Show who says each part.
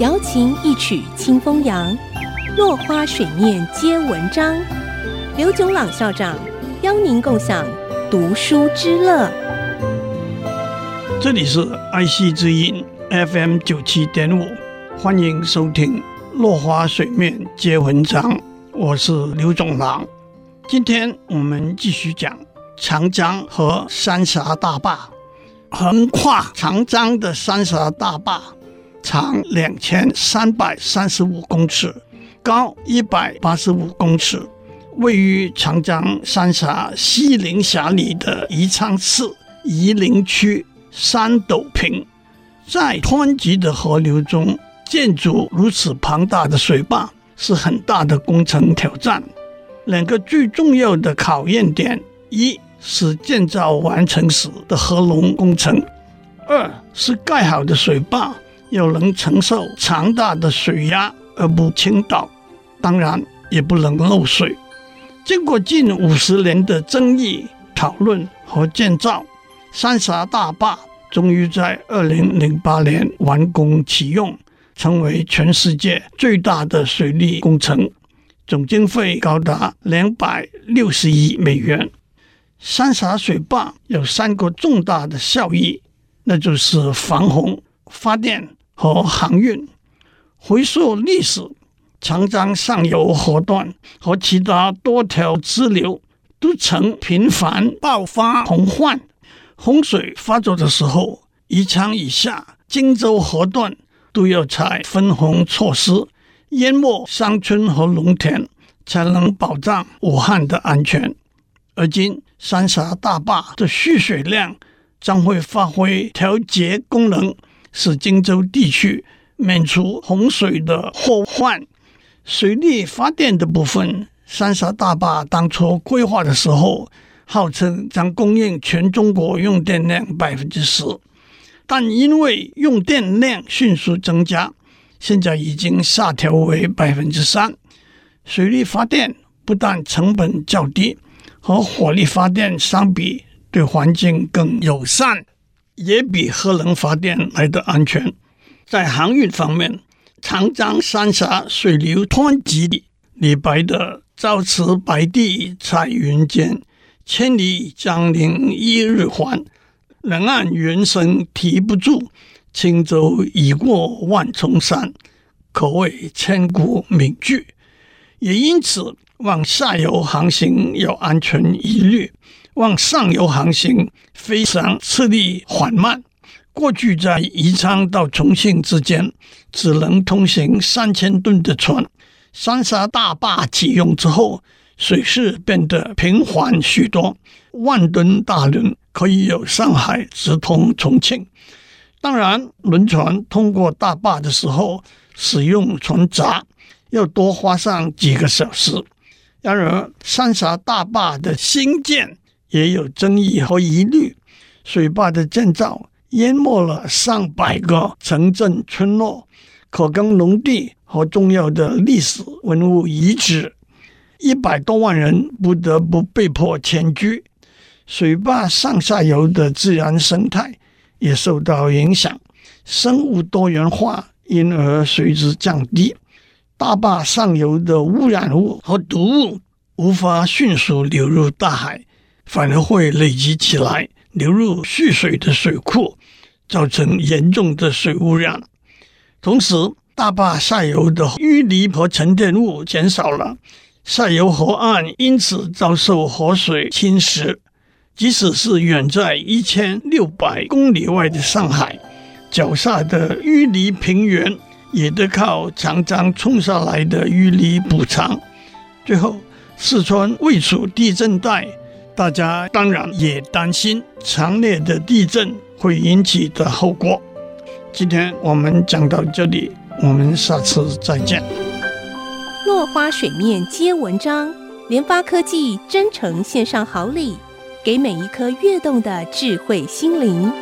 Speaker 1: 瑶琴一曲清风扬，落花水面皆文章。刘炯朗校长邀您共享读书之乐。
Speaker 2: 这里是爱惜之音 FM 九七点五，欢迎收听《落花水面皆文章》，我是刘炯朗。今天我们继续讲长江和三峡大坝。横跨长江的三峡大坝，长两千三百三十五公尺，高一百八十五公尺，位于长江三峡西陵峡里的宜昌市夷陵区三斗坪。在湍急的河流中建筑如此庞大的水坝，是很大的工程挑战。两个最重要的考验点一。是建造完成时的合龙工程，二是盖好的水坝要能承受强大的水压而不倾倒，当然也不能漏水。经过近五十年的争议、讨论和建造，三峡大坝终于在二零零八年完工启用，成为全世界最大的水利工程，总经费高达两百六十亿美元。三峡水坝有三个重大的效益，那就是防洪、发电和航运。回溯历史，长江上游河段和其他多条支流都曾频繁爆发洪患。洪水发作的时候，宜昌以下荆州河段都要采分洪措施，淹没乡村和农田，才能保障武汉的安全。而今，三峡大坝的蓄水量将会发挥调节功能，使荆州地区免除洪水的祸患。水力发电的部分，三峡大坝当初规划的时候，号称将供应全中国用电量百分之十，但因为用电量迅速增加，现在已经下调为百分之三。水力发电不但成本较低。和火力发电相比，对环境更友善，也比核能发电来得安全。在航运方面，长江三峡水流湍急，李白的“朝辞白帝彩云间，千里江陵一日还。两岸猿声啼不住，轻舟已过万重山”可谓千古名句。也因此，往下游航行有安全疑虑，往上游航行非常吃力缓慢。过去在宜昌到重庆之间只能通行三千吨的船，三峡大坝启用之后，水势变得平缓许多，万吨大轮可以由上海直通重庆。当然，轮船通过大坝的时候使用船闸，要多花上几个小时。然而，三峡大坝的兴建也有争议和疑虑。水坝的建造淹没了上百个城镇村落、可耕农地和重要的历史文物遗址，一百多万人不得不被迫迁居。水坝上下游的自然生态也受到影响，生物多元化因而随之降低。大坝上游的污染物和毒物无法迅速流入大海，反而会累积起来，流入蓄水的水库，造成严重的水污染。同时，大坝下游的淤泥和沉淀物减少了，下游河岸因此遭受河水侵蚀。即使是远在一千六百公里外的上海，脚下的淤泥平原。也得靠长江冲下来的淤泥补偿。最后，四川位处地震带，大家当然也担心强烈的地震会引起的后果。今天我们讲到这里，我们下次再见。
Speaker 1: 落花水面皆文章，联发科技真诚献上好礼，给每一颗跃动的智慧心灵。